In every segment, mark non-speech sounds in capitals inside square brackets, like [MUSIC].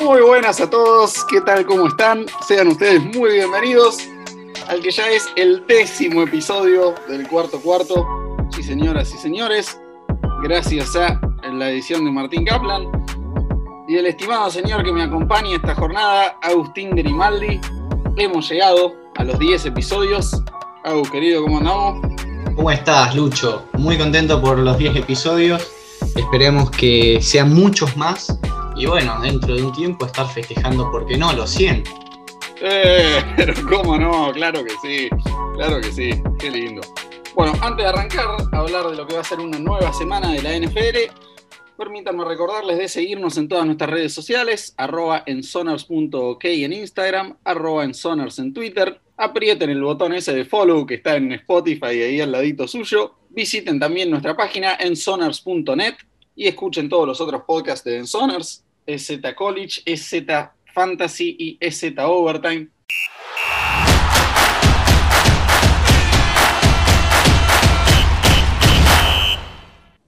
Muy buenas a todos, ¿qué tal? ¿Cómo están? Sean ustedes muy bienvenidos al que ya es el décimo episodio del cuarto cuarto. Sí, señoras y señores, gracias a la edición de Martín Kaplan y el estimado señor que me acompaña esta jornada, Agustín Grimaldi. Hemos llegado a los 10 episodios. Agus, querido, ¿cómo andamos? ¿Cómo estás, Lucho? Muy contento por los 10 episodios. Esperemos que sean muchos más. Y bueno, dentro de un tiempo estar festejando, ¿por qué no? Los 100. Eh, [LAUGHS] pero cómo no, claro que sí, claro que sí, qué lindo. Bueno, antes de arrancar a hablar de lo que va a ser una nueva semana de la NFL, permítanme recordarles de seguirnos en todas nuestras redes sociales, arroba en sonars.ok en Instagram, arroba en en Twitter, aprieten el botón ese de follow que está en Spotify ahí al ladito suyo, visiten también nuestra página en sonars.net y escuchen todos los otros podcasts de Ensonars, EZ College, EZ Fantasy y EZ Overtime.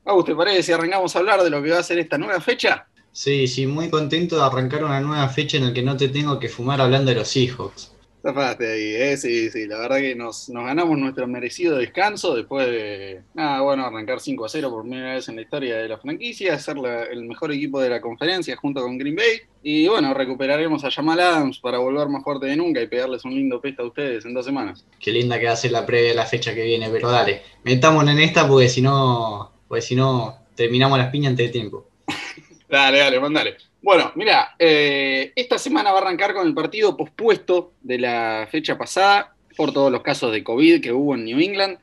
Agus, ¿te parece si arrancamos a hablar de lo que va a ser esta nueva fecha? Sí, sí, muy contento de arrancar una nueva fecha en la que no te tengo que fumar hablando de los Seahawks. Zafaste ahí, ¿eh? sí, sí, la verdad que nos, nos ganamos nuestro merecido descanso después de, nada, bueno, arrancar 5 a 0 por primera vez en la historia de la franquicia, ser la- el mejor equipo de la conferencia junto con Green Bay. Y bueno, recuperaremos a Jamal Adams para volver más fuerte de nunca y pegarles un lindo pesta a ustedes en dos semanas. Qué linda que va a ser la previa de la fecha que viene, pero dale, metámonos en esta porque si no, porque si no terminamos las piñas antes de tiempo. [LAUGHS] Dale, dale, mandale. Bueno, mira, eh, esta semana va a arrancar con el partido pospuesto de la fecha pasada por todos los casos de COVID que hubo en New England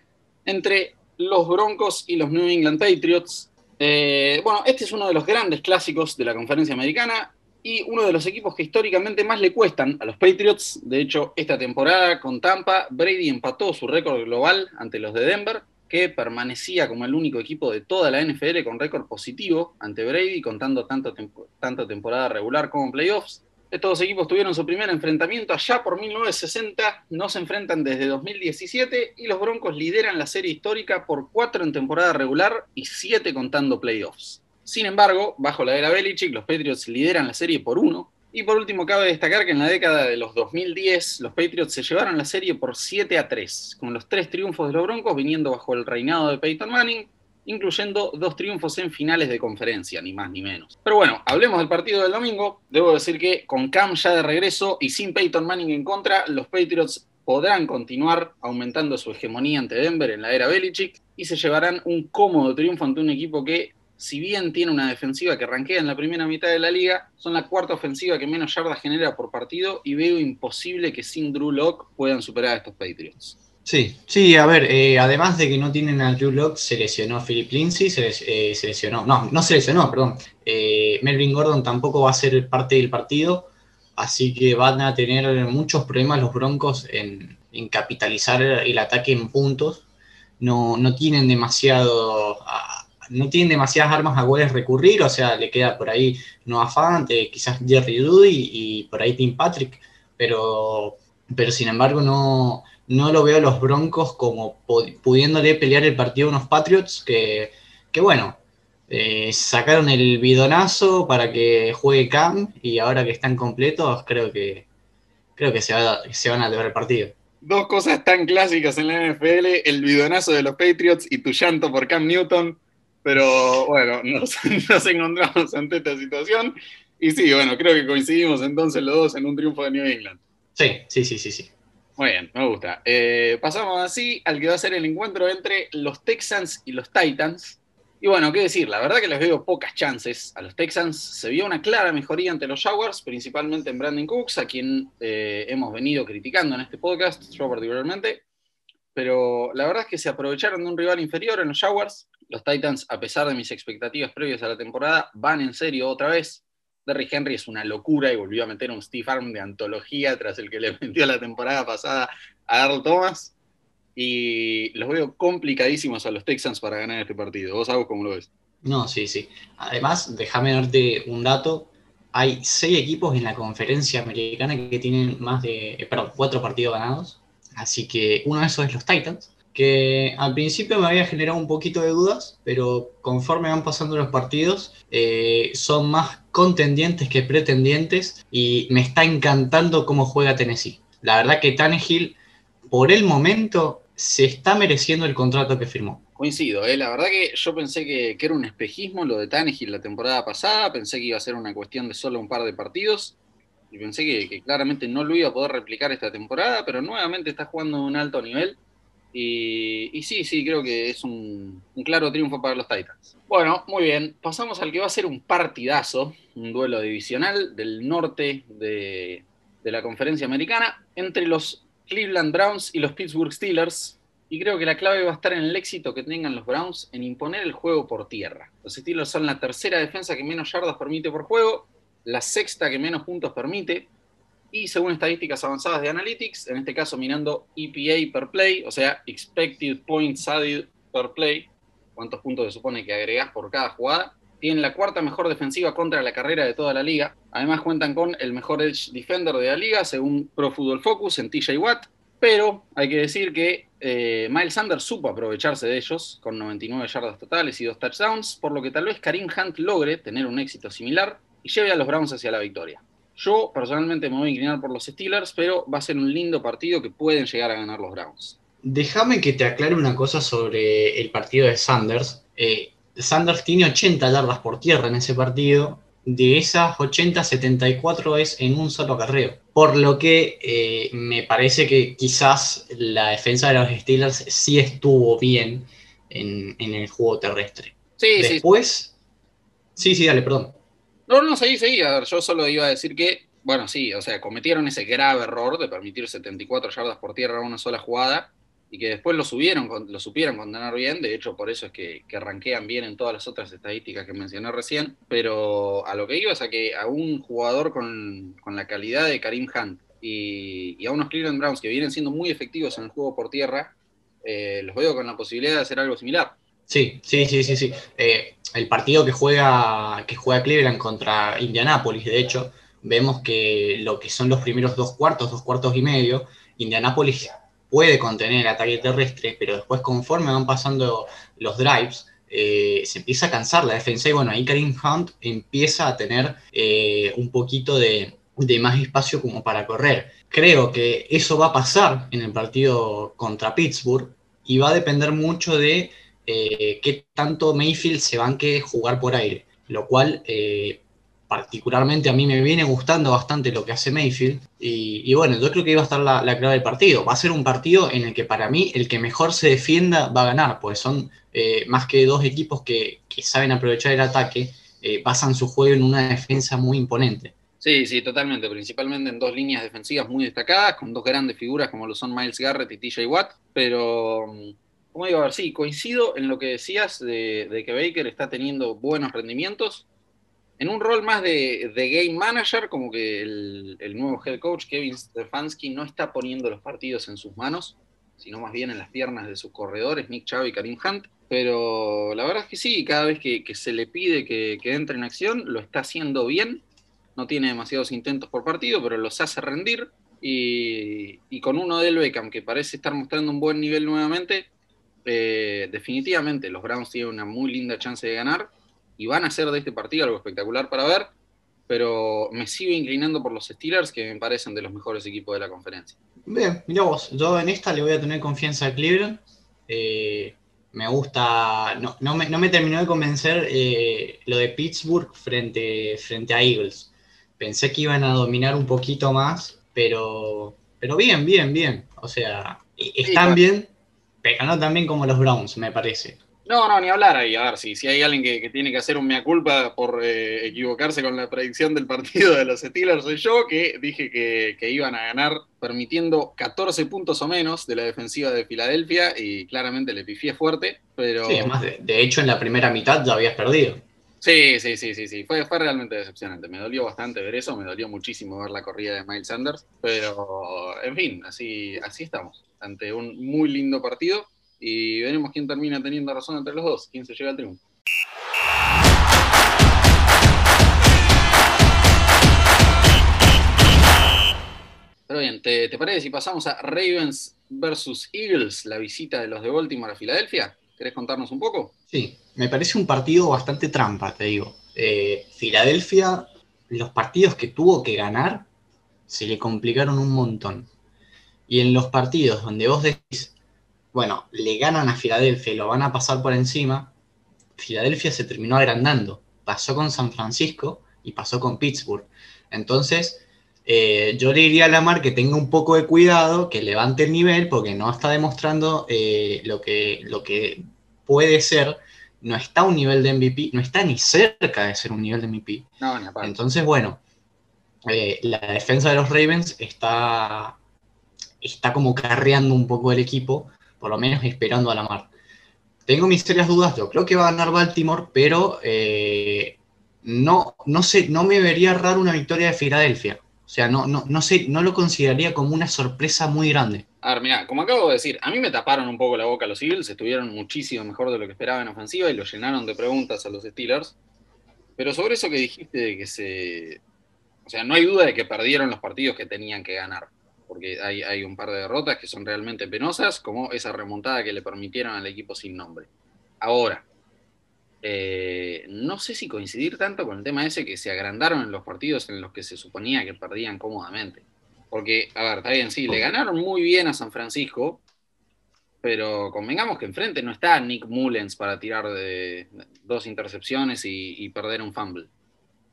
entre los Broncos y los New England Patriots. Eh, bueno, este es uno de los grandes clásicos de la conferencia americana y uno de los equipos que históricamente más le cuestan a los Patriots. De hecho, esta temporada con Tampa, Brady empató su récord global ante los de Denver que permanecía como el único equipo de toda la NFL con récord positivo ante Brady, contando tanto, tanto temporada regular como playoffs. Estos dos equipos tuvieron su primer enfrentamiento allá por 1960, no se enfrentan desde 2017 y los Broncos lideran la serie histórica por cuatro en temporada regular y siete contando playoffs. Sin embargo, bajo la era Belichick, los Patriots lideran la serie por uno. Y por último, cabe destacar que en la década de los 2010, los Patriots se llevaron la serie por 7 a 3, con los tres triunfos de los Broncos viniendo bajo el reinado de Peyton Manning, incluyendo dos triunfos en finales de conferencia, ni más ni menos. Pero bueno, hablemos del partido del domingo. Debo decir que con Cam ya de regreso y sin Peyton Manning en contra, los Patriots podrán continuar aumentando su hegemonía ante Denver en la era Belichick y se llevarán un cómodo triunfo ante un equipo que, si bien tiene una defensiva que rankea en la primera mitad de la liga, son la cuarta ofensiva que menos yardas genera por partido y veo imposible que sin Drew Lock puedan superar a estos Patriots. Sí, sí, a ver, eh, además de que no tienen a Drew Lock, se lesionó Philip Lindsay, eh, se lesionó, no, no se lesionó, perdón. Eh, Melvin Gordon tampoco va a ser parte del partido, así que van a tener muchos problemas los Broncos en, capitalizar el ataque en puntos. No, no tienen demasiado, no tienen demasiadas armas a cuales recurrir, o sea, le queda por ahí Noah Fant, eh, quizás Jerry Dudy y por ahí Tim Patrick, pero, pero sin embargo no no lo veo a los Broncos como pu- pudiéndole pelear el partido a unos Patriots que, que bueno, eh, sacaron el bidonazo para que juegue Cam y ahora que están completos creo que creo que se, se van a llevar el partido. Dos cosas tan clásicas en la NFL, el bidonazo de los Patriots y tu llanto por Cam Newton, pero bueno, [LAUGHS] nos, nos encontramos ante esta situación y sí, bueno, creo que coincidimos entonces los dos en un triunfo de New England. Sí, sí, sí, sí, sí. Muy bien, me gusta. Eh, pasamos así al que va a ser el encuentro entre los Texans y los Titans. Y bueno, qué decir, la verdad que les veo pocas chances a los Texans. Se vio una clara mejoría ante los Jaguars, principalmente en Brandon Cooks, a quien eh, hemos venido criticando en este podcast, yo particularmente. Pero la verdad es que se aprovecharon de un rival inferior en los Jaguars. Los Titans, a pesar de mis expectativas previas a la temporada, van en serio otra vez. Derrick Henry es una locura y volvió a meter un Steve Arm de antología tras el que le [LAUGHS] metió la temporada pasada a Earl Thomas. Y los veo complicadísimos a los Texans para ganar este partido. ¿Vos sabés cómo lo ves? No, sí, sí. Además, déjame darte un dato. Hay seis equipos en la conferencia americana que tienen más de, eh, perdón, cuatro partidos ganados. Así que uno de esos es los Titans, que que al principio me había generado un poquito de dudas, pero conforme van pasando los partidos, eh, son más contendientes que pretendientes y me está encantando cómo juega Tennessee. La verdad que Tannehill, por el momento, se está mereciendo el contrato que firmó. Coincido, ¿eh? la verdad que yo pensé que, era un espejismo lo de Tannehill la temporada pasada, pensé que iba a ser una cuestión de solo un par de partidos, y pensé que, claramente no lo iba a poder replicar esta temporada, pero nuevamente está jugando un alto nivel. Y, sí, sí, creo que es un, claro triunfo para los Titans. Bueno, muy bien, pasamos al que va a ser un partidazo, un duelo divisional del norte de, de la conferencia americana entre los Cleveland Browns y los Pittsburgh Steelers. Y creo que la clave va a estar en el éxito que tengan los Browns en imponer el juego por tierra. Los Steelers son la tercera defensa que menos yardas permite por juego, la sexta que menos puntos permite, y según estadísticas avanzadas de Analytics, en este caso mirando EPA per play, o sea, Expected Points Added per play, cuántos puntos se supone que agregás por cada jugada, tienen la cuarta mejor defensiva contra la carrera de toda la liga. Además cuentan con el mejor edge defender de la liga, según Pro Football Focus, en TJ Watt. Pero hay que decir que eh, Miles Sanders supo aprovecharse de ellos, con 99 yardas totales y dos touchdowns, por lo que tal vez Karim Hunt logre tener un éxito similar y lleve a los Browns hacia la victoria. Yo personalmente me voy a inclinar por los Steelers, pero va a ser un lindo partido que pueden llegar a ganar los Browns. Déjame que te aclare una cosa sobre el partido de Sanders. Eh, Sanders tiene 80 yardas por tierra en ese partido. De esas 80, 74 es en un solo carreo. Por lo que eh, me parece que quizás la defensa de los Steelers sí estuvo bien en, el juego terrestre. Sí, Después. Sí. sí, dale, perdón. No, no, seguí, seguí. A ver, yo solo iba a decir que, bueno, sí, o sea, cometieron ese grave error de permitir 74 yardas por tierra en una sola jugada y que después lo subieron, lo supieron condenar bien, de hecho por eso es que, que ranquean bien en todas las otras estadísticas que mencioné recién, pero a lo que iba es a que a un jugador con, la calidad de Karim Hunt y, a unos Cleveland Browns que vienen siendo muy efectivos en el juego por tierra, eh, los veo con la posibilidad de hacer algo similar. Sí, sí, sí, sí, sí. Eh, el partido que juega, que juega Cleveland contra Indianapolis, de hecho, vemos que lo que son los primeros dos cuartos, dos cuartos y medio, Indianapolis puede contener el ataque terrestre, pero después conforme van pasando los drives, eh, se empieza a cansar la defensa y bueno, ahí Karim Hunt empieza a tener eh, un poquito de, más espacio como para correr. Creo que eso va a pasar en el partido contra Pittsburgh y va a depender mucho de eh, qué tanto Mayfield se banque jugar por aire, lo cual particularmente a mí me viene gustando bastante lo que hace Mayfield. Y, bueno, yo creo que iba a estar la, clave del partido. Va a ser un partido en el que para mí el que mejor se defienda va a ganar, pues son eh, más que dos equipos que, saben aprovechar el ataque, eh, basan su juego en una defensa muy imponente. Sí, sí, totalmente. Principalmente en dos líneas defensivas muy destacadas, con dos grandes figuras como lo son Miles Garrett y TJ Watt. Pero, como digo, a ver, sí, coincido en lo que decías de, que Baker está teniendo buenos rendimientos en un rol más de, game manager, como que el, nuevo head coach Kevin Stefanski no está poniendo los partidos en sus manos, sino más bien en las piernas de sus corredores, Nick Chubb y Karim Hunt. Pero la verdad es que sí, cada vez que, se le pide que, entre en acción, lo está haciendo bien. No tiene demasiados intentos por partido, pero los hace rendir. Y, con uno del Beckham que parece estar mostrando un buen nivel nuevamente, eh, definitivamente los Browns tienen una muy linda chance de ganar y van a hacer de este partido algo espectacular para ver, pero me sigo inclinando por los Steelers, que me parecen de los mejores equipos de la conferencia. Bien, mira vos, yo en esta le voy a tener confianza a Cleveland. Eh, me gusta, no, me, terminó de convencer eh, lo de Pittsburgh frente, frente a Eagles. Pensé que iban a dominar un poquito más, pero, pero bien, bien, bien. O sea, están bien, pero no tan bien como los Browns, me parece. No, no, ni hablar ahí. A ver, si, si hay alguien que, tiene que hacer un mea culpa por eh, equivocarse con la predicción del partido de los Steelers, soy yo, que dije que, iban a ganar permitiendo 14 puntos o menos de la defensiva de Filadelfia y claramente le pifié fuerte, pero... Sí, además, de, hecho en la primera mitad ya habías perdido. Sí, sí, sí, sí, sí. Fue, fue realmente decepcionante. Me dolió bastante ver eso, me dolió muchísimo ver la corrida de Miles Sanders, pero en fin, así, así estamos, ante un muy lindo partido y veremos quién termina teniendo razón entre los dos, quién se llega al triunfo. Pero bien, ¿te, parece si pasamos a Ravens versus Eagles, la visita de los de Baltimore a Filadelfia. ¿Querés contarnos un poco? Sí, me parece un partido bastante trampa, te digo. Eh, Filadelfia, los partidos que tuvo que ganar se le complicaron un montón. Y en los partidos donde vos decís, bueno, le ganan a Filadelfia y lo van a pasar por encima, Filadelfia se terminó agrandando. Pasó con San Francisco y pasó con Pittsburgh. Entonces, eh, yo le diría a Lamar que tenga un poco de cuidado, que levante el nivel, porque no está demostrando eh, lo, que, lo que puede ser. No está a un nivel de MVP, no está ni cerca de ser un nivel de MVP. Entonces, bueno, eh, la defensa de los Ravens está, está como carreando un poco el equipo, por lo menos esperando a Lamar. Tengo mis serias dudas, yo creo que va a ganar Baltimore, pero no, no, sé, no me vería raro una victoria de Filadelfia. O sea, no, no, no, sé, no lo consideraría como una sorpresa muy grande. A ver, mira, como acabo de decir, a mí me taparon un poco la boca los Eagles, estuvieron muchísimo mejor de lo que esperaba en ofensiva y lo llenaron de preguntas a los Steelers. Pero sobre eso que dijiste de que se. O sea, no hay duda de que perdieron los partidos que tenían que ganar. Porque hay, hay un par de derrotas que son realmente penosas, como esa remontada que le permitieron al equipo sin nombre. Ahora, eh, no sé si coincidir tanto con el tema ese que se agrandaron en los partidos en los que se suponía que perdían cómodamente. Porque, a ver, está bien, sí, le ganaron muy bien a San Francisco, pero convengamos que enfrente no está Nick Mullens para tirar de dos intercepciones y, perder un fumble.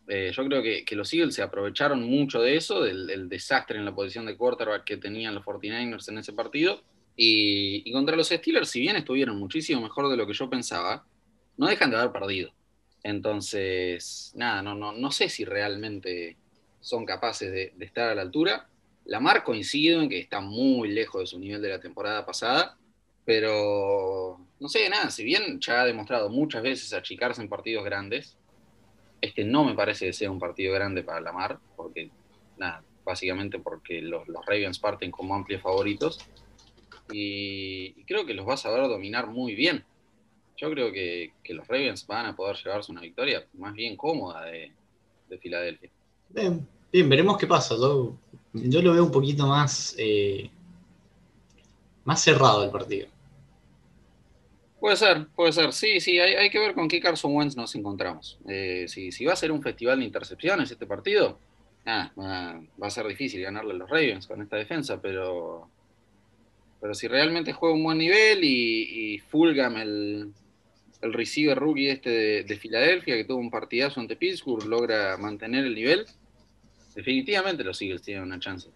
Eh, yo creo que, los Eagles se aprovecharon mucho de eso, del, desastre en la posición de quarterback que tenían los 49ers en ese partido. y contra los Steelers, si bien estuvieron muchísimo mejor de lo que yo pensaba, no dejan de haber perdido. Entonces, nada, no, no, no sé si realmente son capaces de, estar a la altura. La Mar coincido en que está muy lejos de su nivel de la temporada pasada, pero no sé, nada, si bien ya ha demostrado muchas veces achicarse en partidos grandes, este no me parece que sea un partido grande para la Mar, porque, nada, básicamente porque los, los Ravens parten como amplios favoritos, y, y creo que los va a saber dominar muy bien yo creo que, los Ravens van a poder llevarse una victoria más bien cómoda de, Filadelfia. Bien, bien, veremos qué pasa. Yo, lo veo un poquito más, eh, más cerrado el partido. Puede ser, puede ser. Sí, sí, hay, que ver con qué Carson Wentz nos encontramos. Eh, si, va a ser un festival de intercepciones este partido, va, a ser difícil ganarle a los Ravens con esta defensa, pero, pero si realmente juega un buen nivel y, y Fulgham, el, el receiver rookie este de, Filadelfia, que tuvo un partidazo ante Pittsburgh, logra mantener el nivel, definitivamente los Eagles tienen una chance.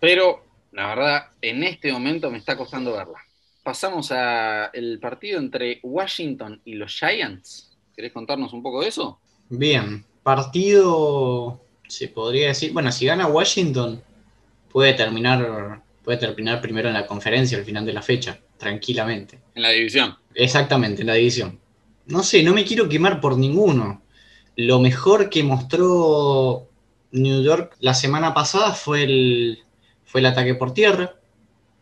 Pero, la verdad, en este momento me está costando verla. Pasamos al partido entre Washington y los Giants. ¿Querés contarnos un poco de eso? Bien, partido, se podría decir, bueno, si gana Washington, puede terminar, puede terminar primero en la conferencia al final de la fecha, tranquilamente. En la división. Exactamente, en la división. No sé, no me quiero quemar por ninguno. Lo mejor que mostró New York la semana pasada fue el, fue el ataque por tierra,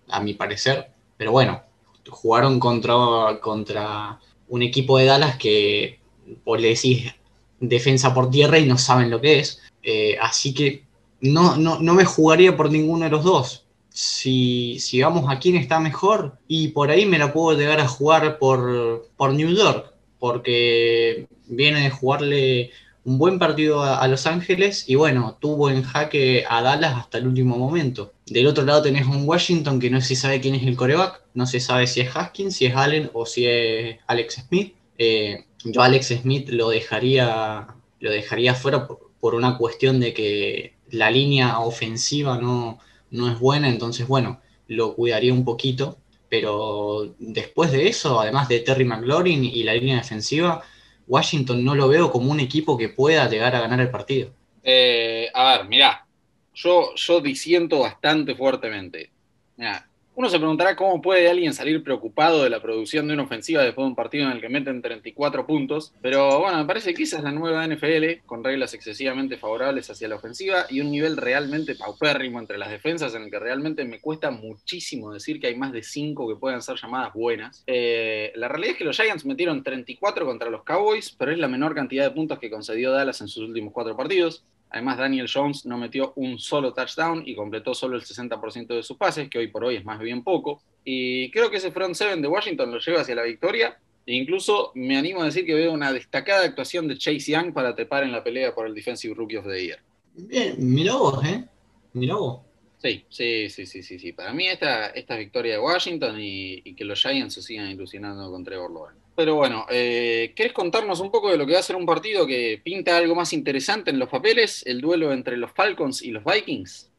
a mi parecer. Pero bueno, jugaron contra, contra un equipo de Dallas que vos le decís defensa por tierra y no saben lo que es. Eh, así que no, no, no me jugaría por ninguno de los dos si, si vamos a quién está mejor, y por ahí me la puedo llegar a jugar por, por New York, porque viene de jugarle un buen partido a, Los Ángeles y bueno, tuvo en jaque a Dallas hasta el último momento. Del otro lado tenés un Washington que no se sabe quién es el coreback, no se sabe si es Haskins, si es Allen o si es Alex Smith. Eh, yo Alex Smith lo dejaría, lo dejaría fuera por una cuestión de que la línea ofensiva no, no es buena, entonces bueno, lo cuidaría un poquito, pero después de eso, además de Terry McLaurin y la línea defensiva, Washington no lo veo como un equipo que pueda llegar a ganar el partido. Eh, a ver, mirá, yo, yo disiento bastante fuertemente. Mirá, uno se preguntará cómo puede alguien salir preocupado de la producción de una ofensiva después de un partido en el que meten 34 puntos, pero bueno, me parece que esa es la nueva NFL, con reglas excesivamente favorables hacia la ofensiva y un nivel realmente paupérrimo entre las defensas en el que realmente me cuesta muchísimo decir que hay más de 5 que puedan ser llamadas buenas. Eh, la realidad es que los Giants metieron 34 contra los Cowboys, pero es la menor cantidad de puntos que concedió Dallas en sus últimos 4 partidos. Además, Daniel Jones no metió un solo touchdown y completó solo el 60% de sus pases, que hoy por hoy es más bien poco. Y creo que ese front seven de Washington lo lleva hacia la victoria. E incluso me animo a decir que veo una destacada actuación de Chase Young para trepar en la pelea por el Defensive Rookie of the Year. Bien, mirá vos, ¿eh? Mirá vos. Sí, sí, sí, sí, sí, sí. Para mí esta, esta es victoria de Washington y, que los Giants se sigan ilusionando con Trevor Lawrence. Pero bueno, eh, ¿querés contarnos un poco de lo que va a ser un partido que pinta algo más interesante en los papeles? El duelo entre los Falcons y los Vikings.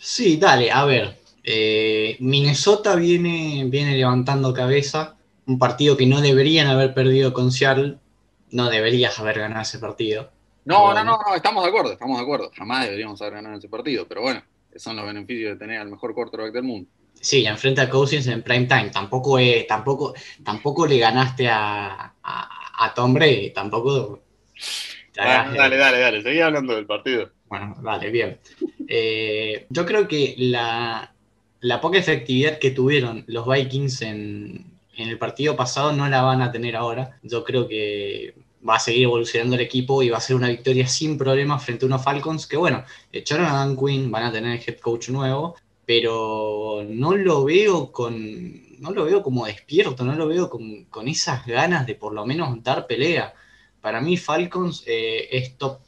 Sí, dale, a ver. Eh, Minnesota viene, viene levantando cabeza. Un partido que no deberían haber perdido con Seattle. No deberías haber ganado ese partido. No, no, no, no, estamos de acuerdo, estamos de acuerdo. Jamás deberíamos haber ganado ese partido, pero bueno son los beneficios de tener al mejor quarterback del mundo. Sí, enfrente a Cousins en prime time. Tampoco, tampoco, tampoco le ganaste a, a, Tom Brady, tampoco. dale, dale, dale, seguí hablando del partido. Bueno, vale, bien. Eh, yo creo que la, la, poca efectividad que tuvieron los Vikings en, en el partido pasado no la van a tener ahora. Yo creo que va a seguir evolucionando el equipo y va a ser una victoria sin problemas frente a unos Falcons que, bueno, echaron a Dan Quinn, van a tener head coach nuevo, pero no lo veo con. No lo veo como despierto, no lo veo con, esas ganas de por lo menos dar pelea. Para mí, Falcons eh, es top,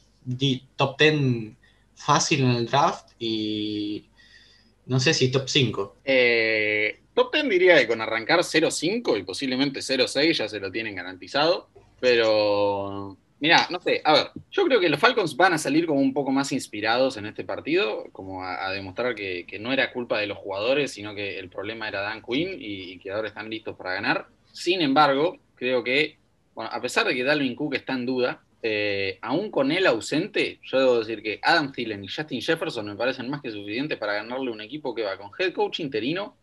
top 10 fácil en el draft y no sé si top 5. Eh, top 10 diría que con arrancar 0-5 y posiblemente 0-6 ya se lo tienen garantizado. Pero, mira, no sé, a ver, yo creo que los Falcons van a salir como un poco más inspirados en este partido, como a, demostrar que, no era culpa de los jugadores, sino que el problema era Dan Quinn y, que ahora están listos para ganar. Sin embargo, creo que, bueno, a pesar de que Dalvin Cook está en duda, eh, aún con él ausente, yo debo decir que Adam Thielen y Justin Jefferson me parecen más que suficientes para ganarle un equipo que va con head coach interino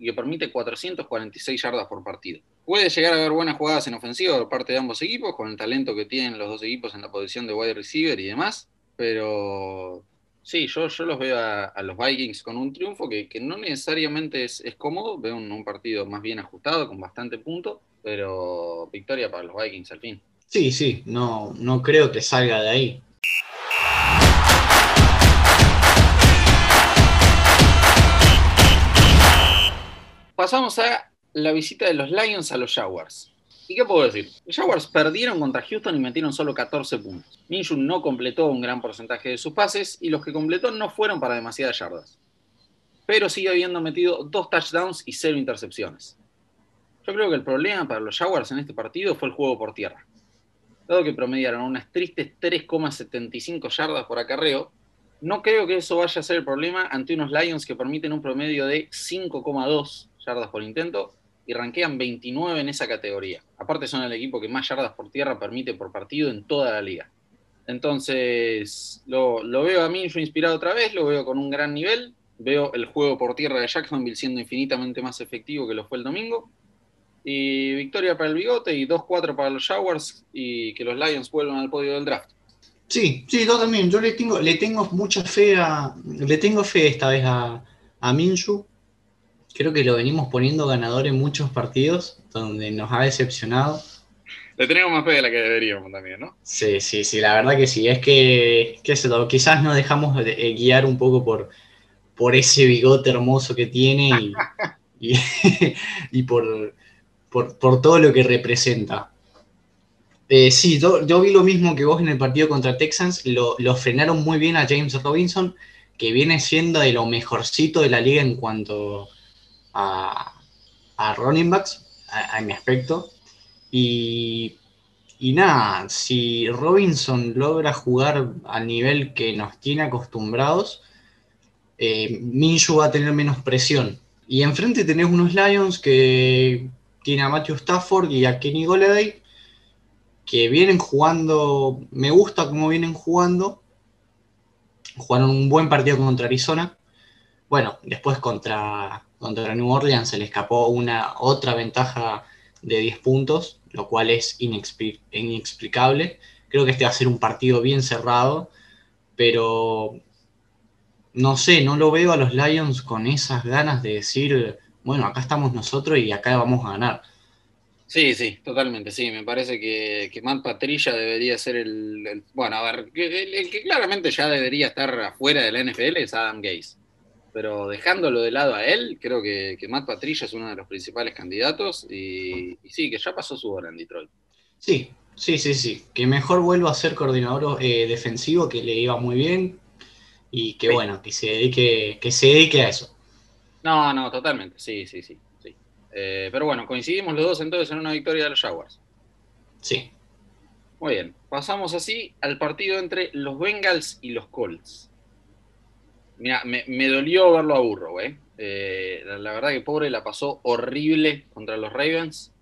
y que permite 446 yardas por partido. Puede llegar a haber buenas jugadas en ofensiva por parte de ambos equipos, con el talento que tienen los dos equipos en la posición de wide receiver y demás, pero sí, yo, yo los veo a, los Vikings con un triunfo que, no necesariamente es, cómodo, veo un, partido más bien ajustado, con bastante punto, pero victoria para los Vikings al fin. Sí, sí, no, no creo que salga de ahí. Pasamos a la visita de los Lions a los Jaguars. ¿Y qué puedo decir? Los Jaguars perdieron contra Houston y metieron solo 14 puntos. Minshew no completó un gran porcentaje de sus pases y los que completó no fueron para demasiadas yardas. Pero sigue habiendo metido dos touchdowns y cero intercepciones. Yo creo que el problema para los Jaguars en este partido fue el juego por tierra. Dado que promediaron unas tristes 3,75 yardas por acarreo, no creo que eso vaya a ser el problema ante unos Lions que permiten un promedio de 5,2 yardas por intento y ranquean 29 en esa categoría. Aparte son el equipo que más yardas por tierra permite por partido en toda la liga. Entonces, lo, veo a yo inspirado otra vez, lo veo con un gran nivel, veo el juego por tierra de Jacksonville siendo infinitamente más efectivo que lo fue el domingo. Y victoria para el bigote y 2-4 para los Jaguars y que los Lions vuelvan al podio del draft. Sí, sí, yo también. Yo le tengo, le tengo mucha fe a. Le tengo fe esta vez a, a Minshu creo que lo venimos poniendo ganador en muchos partidos donde nos ha decepcionado. Le tenemos más fe de la que deberíamos también, ¿no? Sí, sí, sí, la verdad que sí. Es que, qué sé quizás nos dejamos de, eh, guiar un poco por, por ese bigote hermoso que tiene y, [LAUGHS] y, [LAUGHS] por, por, todo lo que representa. Eh, sí, yo, vi lo mismo que vos en el partido contra Texans. Lo, lo frenaron muy bien a James Robinson, que viene siendo de lo mejorcito de la liga en cuanto a, a running backs, a, mi aspecto. Y, y, nada, si Robinson logra jugar al nivel que nos tiene acostumbrados, eh, va a tener menos presión. Y enfrente tenés unos Lions que tiene a Matthew Stafford y a Kenny Golladay, que vienen jugando, me gusta cómo vienen jugando. Jugaron un buen partido contra Arizona. Bueno, después contra, contra New Orleans se le escapó una otra ventaja de 10 puntos, lo cual es inexplicable. Creo que este va a ser un partido bien cerrado, pero no sé, no lo veo a los Lions con esas ganas de decir, bueno, acá estamos nosotros y acá vamos a ganar. Sí, sí, totalmente, sí. Me parece que, Matt Patricia debería ser el, Bueno, a ver, el, que claramente ya debería estar afuera de la NFL es Adam Gaze. Pero dejándolo de lado a él, creo que, que Matt Patricia es uno de los principales candidatos y, sí, que ya pasó su hora en Detroit. Sí, sí, sí, sí. Que mejor vuelva a ser coordinador eh, defensivo, que le iba muy bien y que bueno, que se dedique, que se dedique a eso. No, no, totalmente, sí, sí, sí. Eh, pero bueno, coincidimos los dos entonces en una victoria de los Jaguars. Sí. Muy bien, pasamos así al partido entre los Bengals y los Colts. Mira, me, dolió verlo a Burro, ¿eh? la, verdad que pobre la pasó horrible contra los Ravens.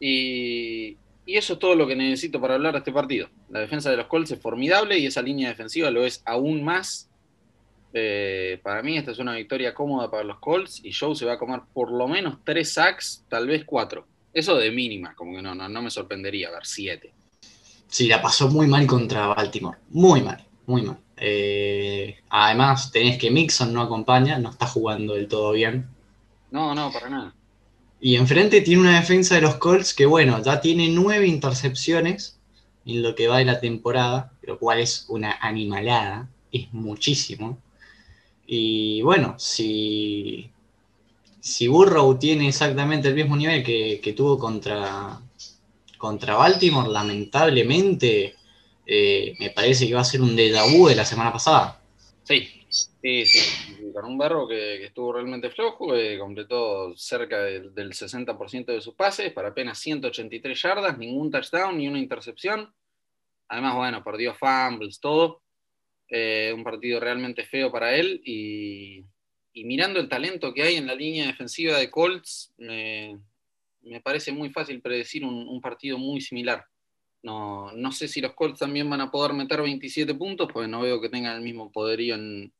Y, y eso es todo lo que necesito para hablar de este partido. La defensa de los Colts es formidable y esa línea defensiva lo es aún más eh, para mí esta es una victoria cómoda para los Colts y Joe se va a comer por lo menos tres sacks, tal vez cuatro. Eso de mínima, como que no, no, no me sorprendería ver siete. Sí, la pasó muy mal contra Baltimore. Muy mal, muy mal. Eh, además, tenés que Mixon no acompaña, no está jugando del todo bien. No, no, para nada. Y enfrente tiene una defensa de los Colts que, bueno, ya tiene nueve intercepciones en lo que va de la temporada, lo cual es una animalada, es muchísimo. Y bueno, si, si Burrow tiene exactamente el mismo nivel que, tuvo contra, contra Baltimore, lamentablemente eh, me parece que va a ser un déjà de la semana pasada. Sí, sí, sí. Con un Barro que, estuvo realmente flojo, que completó cerca del, 60% de sus pases para apenas 183 yardas, ningún touchdown ni una intercepción. Además, bueno, perdió fumbles, todo. Eh, un partido realmente feo para él y, mirando el talento que hay en la línea defensiva de Colts, me, parece muy fácil predecir un, partido muy similar. No, no, sé si los Colts también van a poder meter 27 puntos, porque no veo que tengan el mismo poderío en,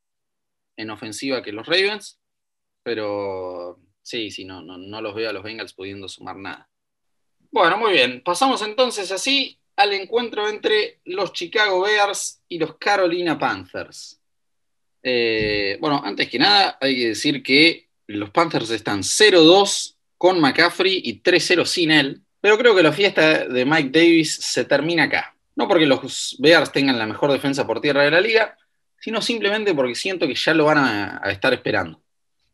ofensiva que los Ravens, pero sí, sí, no, no, no los veo a los Bengals pudiendo sumar nada. Bueno, muy bien, pasamos entonces así al encuentro entre los Chicago Bears y los Carolina Panthers. Eh, bueno, antes que nada, hay que decir que los Panthers están 0-2 con McCaffrey y 3-0 sin él, pero creo que la fiesta de Mike Davis se termina acá. No porque los Bears tengan la mejor defensa por tierra de la liga, sino simplemente porque siento que ya lo van a estar esperando.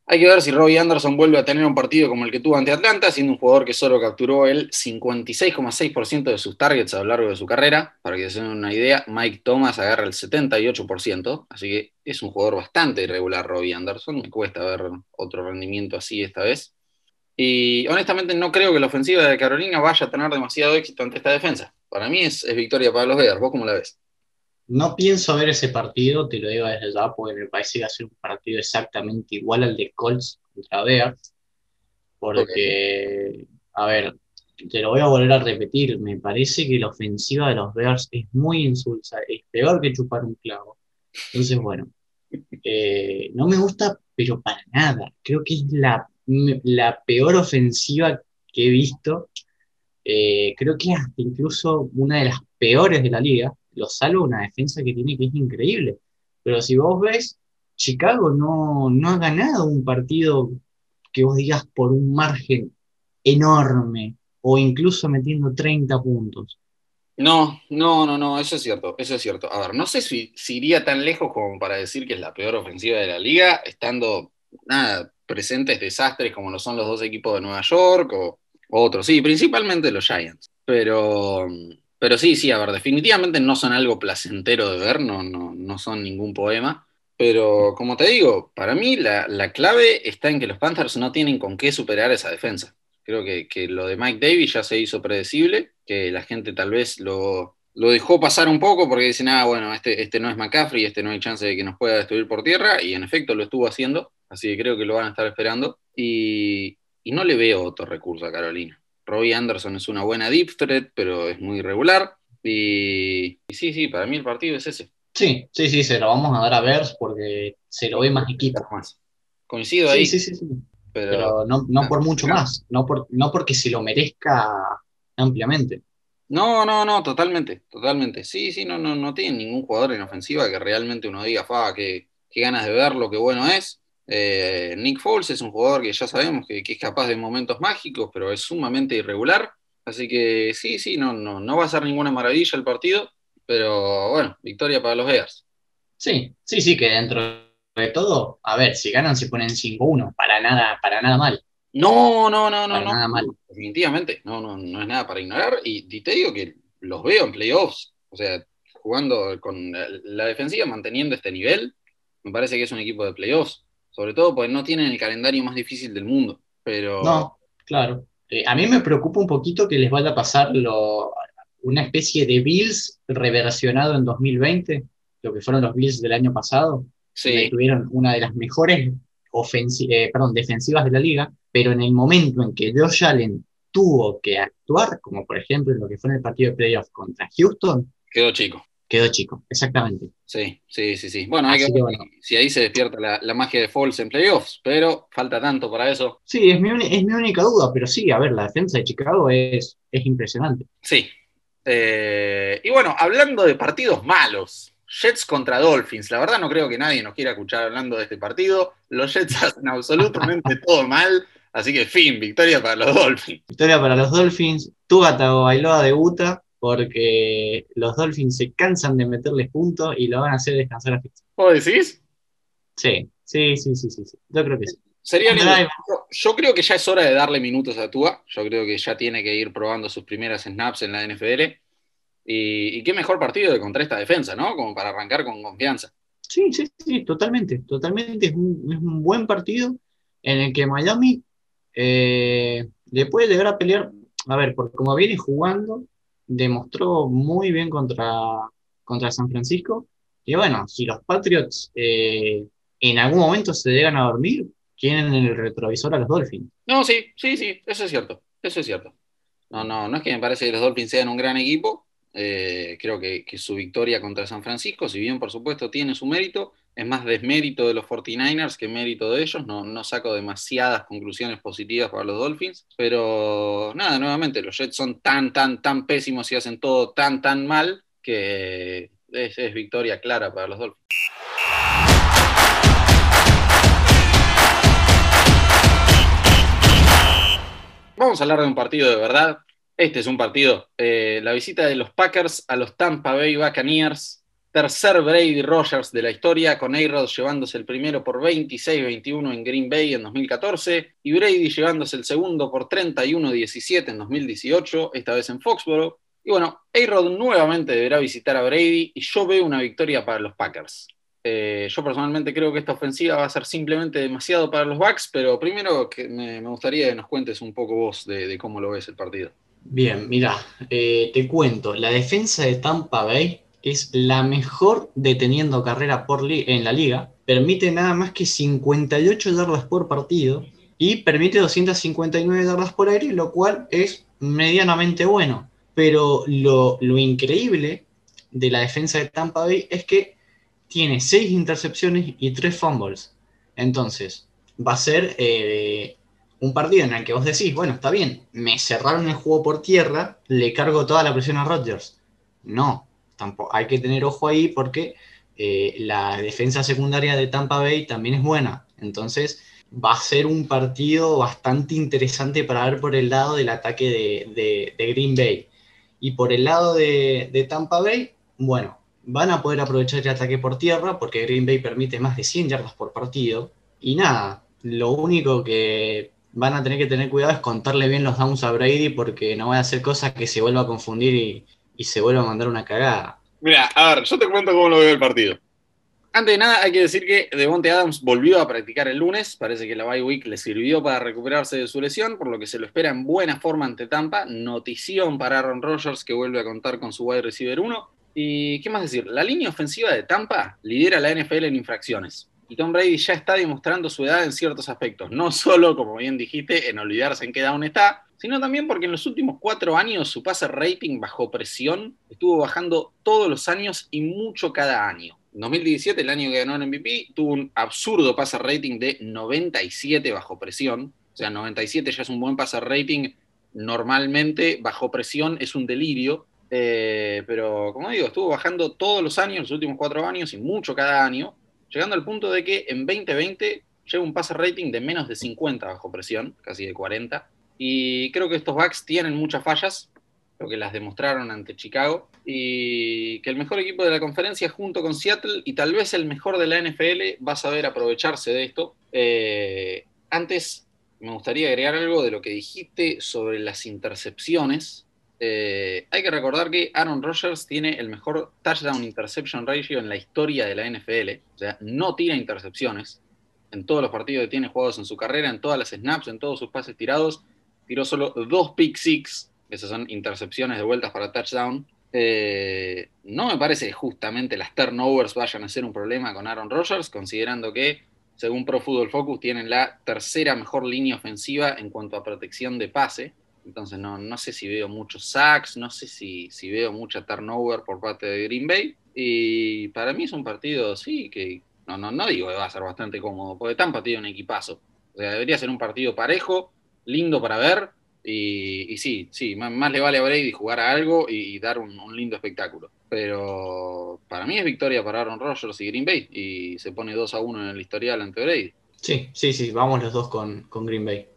Hay que ver si Robbie Anderson vuelve a tener un partido como el que tuvo ante Atlanta, siendo un jugador que solo capturó el 56,6% de sus targets a lo largo de su carrera. Para que se den una idea, Mike Thomas agarra el 78%, así que es un jugador bastante irregular Robbie Anderson. Me cuesta ver otro rendimiento así esta vez. Y honestamente no creo que la ofensiva de Carolina vaya a tener demasiado éxito ante esta defensa. Para mí es, victoria para los Bears. ¿Vos cómo la ves? No pienso ver ese partido, te lo digo desde ya, porque me parece que va a ser un partido exactamente igual al de Colts contra Bears. Porque, a ver, te lo voy a volver a repetir, me parece que la ofensiva de los Bears es muy insulsa, es peor que chupar un clavo. Entonces, bueno, eh, no me gusta, pero para nada. Creo que es la, la peor ofensiva que he visto. Eh, creo que hasta incluso una de las peores de la liga lo salvo una defensa que tiene que es increíble. Pero si vos ves, Chicago no, no ha ganado un partido que vos digas por un margen enorme o incluso metiendo 30 puntos. No, no, no, no, eso es cierto, eso es cierto. A ver, no sé si, iría tan lejos como para decir que es la peor ofensiva de la liga, estando nada, presentes desastres como lo son los dos equipos de Nueva York o, otros, sí, principalmente los Giants. Pero, pero sí, sí, a ver, definitivamente no son algo placentero de ver, no, no, son ningún poema. Pero como te digo, para mí la, clave está en que los Panthers no tienen con qué superar esa defensa. Creo que, lo de Mike Davis ya se hizo predecible, que la gente tal vez lo, dejó pasar un poco porque dicen, ah, bueno, este, este no es McCaffrey, este no hay chance de que nos pueda destruir por tierra, y en efecto lo estuvo haciendo, así que creo que lo van a estar esperando. Y, y no le veo otro recurso a Carolina. Robbie Anderson es una buena deep threat, pero es muy irregular. Y, sí, sí, para mí el partido es ese. Sí, sí, sí, se lo vamos a dar a Bears porque se lo ve más equipo. Coincido ahí. Sí, sí, sí. Pero, no, no por mucho más, no, por, no porque se lo merezca ampliamente. No, no, no, totalmente, totalmente. Sí, sí, no, no, no tiene ningún jugador en ofensiva que realmente uno diga, fa, qué, qué ganas de verlo, qué bueno es. Eh, Nick Foles es un jugador que ya sabemos que, es capaz de momentos mágicos, pero es sumamente irregular. Así que sí, sí, no, no, no va a ser ninguna maravilla el partido, pero bueno, victoria para los Bears. Sí, sí, sí, que dentro de todo, a ver, si ganan se ponen 5-1, para nada, para nada mal. No, no, no, no, no. Nada mal. Definitivamente, no, no, no es nada para ignorar. Y, te digo que los veo en playoffs. O sea, jugando con la defensiva, manteniendo este nivel, me parece que es un equipo de playoffs. Sobre todo porque no tienen el calendario más difícil del mundo. Pero. No, claro. Eh, a mí me preocupa un poquito que les vaya a pasar lo, una especie de Bills reversionado en 2020, lo que fueron los Bills del año pasado. Sí. tuvieron una de las mejores eh, perdón, defensivas de la liga, pero en el momento en que Josh Allen tuvo que actuar, como por ejemplo en lo que fue en el partido de playoff contra Houston, quedó chico. Quedó chico, exactamente. Sí, sí, sí, sí. Bueno, hay que, ver si ahí se despierta la, magia de Falls en playoffs, pero falta tanto para eso. Sí, es mi, es mi única duda, pero sí, a ver, la defensa de Chicago es, es impresionante. Sí. Eh, y bueno, hablando de partidos malos, Jets contra Dolphins. La verdad no creo que nadie nos quiera escuchar hablando de este partido. Los Jets [LAUGHS] hacen absolutamente [LAUGHS] todo mal. Así que fin, victoria para los Dolphins. Victoria para los Dolphins. Tua Tagovailoa debuta porque los Dolphins se cansan de meterles puntos y lo van a hacer descansar a Fitz. ¿Vos decís? Sí, sí, sí, sí, sí, Yo creo que sí. Sería Yo creo que ya es hora de darle minutos a Tua. Yo creo que ya tiene que ir probando sus primeras snaps en la NFL. Y, qué mejor partido de contra esta defensa, ¿no? Como para arrancar con confianza. Sí, sí, sí, totalmente, totalmente. Es un, buen partido en el que Miami eh, le puede llegar a pelear. A ver, porque como viene jugando, demostró muy bien contra, contra San Francisco. Y bueno, si los Patriots eh, en algún momento se llegan a dormir, tienen el retrovisor a los Dolphins. No, sí, sí, sí, eso es cierto. Eso es cierto. No, no, no es que me parece que los Dolphins sean un gran equipo, eh, creo que, su victoria contra San Francisco, si bien por supuesto tiene su mérito, es más desmérito de los 49ers que mérito de ellos. No, no saco demasiadas conclusiones positivas para los Dolphins, pero nada, nuevamente, los Jets son tan, tan, tan pésimos y hacen todo tan, tan mal que es, es victoria clara para los Dolphins. Vamos a hablar de un partido de verdad, este es un partido. Eh, la visita de los Packers a los Tampa Bay Buccaneers. Tercer Brady Rogers de la historia, con a llevándose el primero por 26-21 en Green Bay en 2014 y Brady llevándose el segundo por 31-17 en 2018, esta vez en Foxborough. Y bueno, a nuevamente deberá visitar a Brady y yo veo una victoria para los Packers. Eh, yo personalmente creo que esta ofensiva va a ser simplemente demasiado para los Bucks, pero primero que me, gustaría que nos cuentes un poco vos de cómo lo ves el partido. Bien, mira, eh, te cuento, la defensa de Tampa Bay es la mejor deteniendo carrera por en la liga, permite nada más que 58 yardas por partido y permite 259 yardas por aire, lo cual es medianamente bueno. Pero lo, increíble de la defensa de Tampa Bay es que tiene 6 intercepciones y 3 fumbles. Entonces, va a ser eh, un partido en el que vos decís, bueno, está bien, me cerraron el juego por tierra, le cargo toda la presión a Rodgers. No, hay que tener ojo ahí porque eh, la defensa secundaria de Tampa Bay también es buena. Entonces va a ser un partido bastante interesante para ver por el lado del ataque de, Green Bay. Y por el lado de, de, Tampa Bay, bueno, van a poder aprovechar el ataque por tierra porque Green Bay permite más de 100 yardas por partido. Y nada, lo único que van a tener que tener cuidado es contarle bien los downs a Brady porque no va a hacer cosas que se vuelva a confundir y, se vuelva a mandar una cagada. Mira, a ver, yo te cuento cómo lo veo el partido. Antes de nada, hay que decir que Devonte Adams volvió a practicar el lunes. Parece que la bye week le sirvió para recuperarse de su lesión, por lo que se lo espera en buena forma ante Tampa. Notición para Aaron Rodgers, que vuelve a contar con su wide receiver 1. Y qué más decir, la línea ofensiva de Tampa lidera la NFL en infracciones y Tom Brady ya está demostrando su edad en ciertos aspectos, no solo, como bien dijiste, en olvidarse en qué down está, sino también porque en los últimos cuatro años su pase rating bajo presión estuvo bajando todos los años y mucho cada año. En 2017, el año que ganó el MVP, tuvo un absurdo pase rating de 97 bajo presión. O sea, 97 ya es un buen pase rating. Normalmente, bajo presión es un delirio. Eh, pero, como digo, estuvo bajando todos los años, los últimos cuatro años y mucho cada año llegando al punto de que en 2020 lleva un pase rating de menos de 50 bajo presión, casi de 40. Y creo que estos backs tienen muchas fallas, lo que las demostraron ante Chicago, y que el mejor equipo de la conferencia junto con Seattle y tal vez el mejor de la NFL va a saber aprovecharse de esto. Eh, antes me gustaría agregar algo de lo que dijiste sobre las intercepciones. Eh, hay que recordar que Aaron Rodgers tiene el mejor touchdown interception ratio en la historia de la NFL. O sea, no tira intercepciones en todos los partidos que tiene jugados en su carrera, en todas las snaps, en todos sus pases tirados. Tiró solo dos pick six esas son intercepciones de vueltas para touchdown. Eh, no me parece que justamente las turnovers vayan a ser un problema con Aaron Rodgers, considerando que, según Pro Football Focus, tienen la tercera mejor línea ofensiva en cuanto a protección de pase. Entonces no, no sé si veo muchos sacks, no sé si, si veo mucha turnover por parte de Green Bay. Y para mí es un partido, sí, que no, no, no digo que va a ser bastante cómodo, porque está partido en equipazo. O sea, debería ser un partido parejo, lindo para ver, y, sí, sí, más, le vale a Brady jugar a algo y, dar un, lindo espectáculo. Pero para mí es victoria para Aaron Rodgers y Green Bay y se pone 2 a 1 en el historial ante Brady. Sí, sí, sí, vamos los dos con, Green Bay.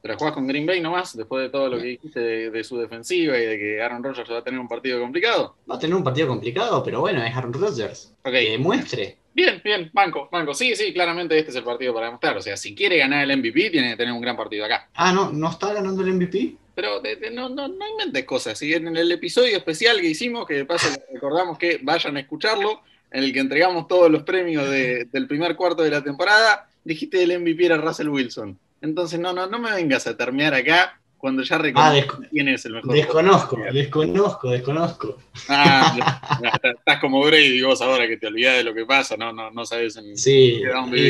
¿Pero jugás con Green Bay nomás después de todo lo que dijiste de, su defensiva y de que Aaron Rodgers va a tener un partido complicado? Va a tener un partido complicado, pero bueno, es Aaron Rodgers. Que muestre. Bien, bien, banco, banco. Sí, sí, claramente este es el partido para demostrar. O sea, si quiere ganar el MVP, tiene que tener un gran partido acá. Ah, ¿no, no está ganando el MVP? Pero no, no, no inventes cosas. En el episodio especial que hicimos, que de paso recordamos que vayan a escucharlo, en el que entregamos todos los premios del primer cuarto de la temporada, dijiste el MVP era Russell Wilson. Entonces, no, no, no me vengas a terminar acá cuando ya reconozco ah, quién es el mejor. Desconozco, desconozco, desconozco. Ah, [LAUGHS] estás como Brady vos ahora que te olvidás de lo que pasa, no, no, no sabes en sí,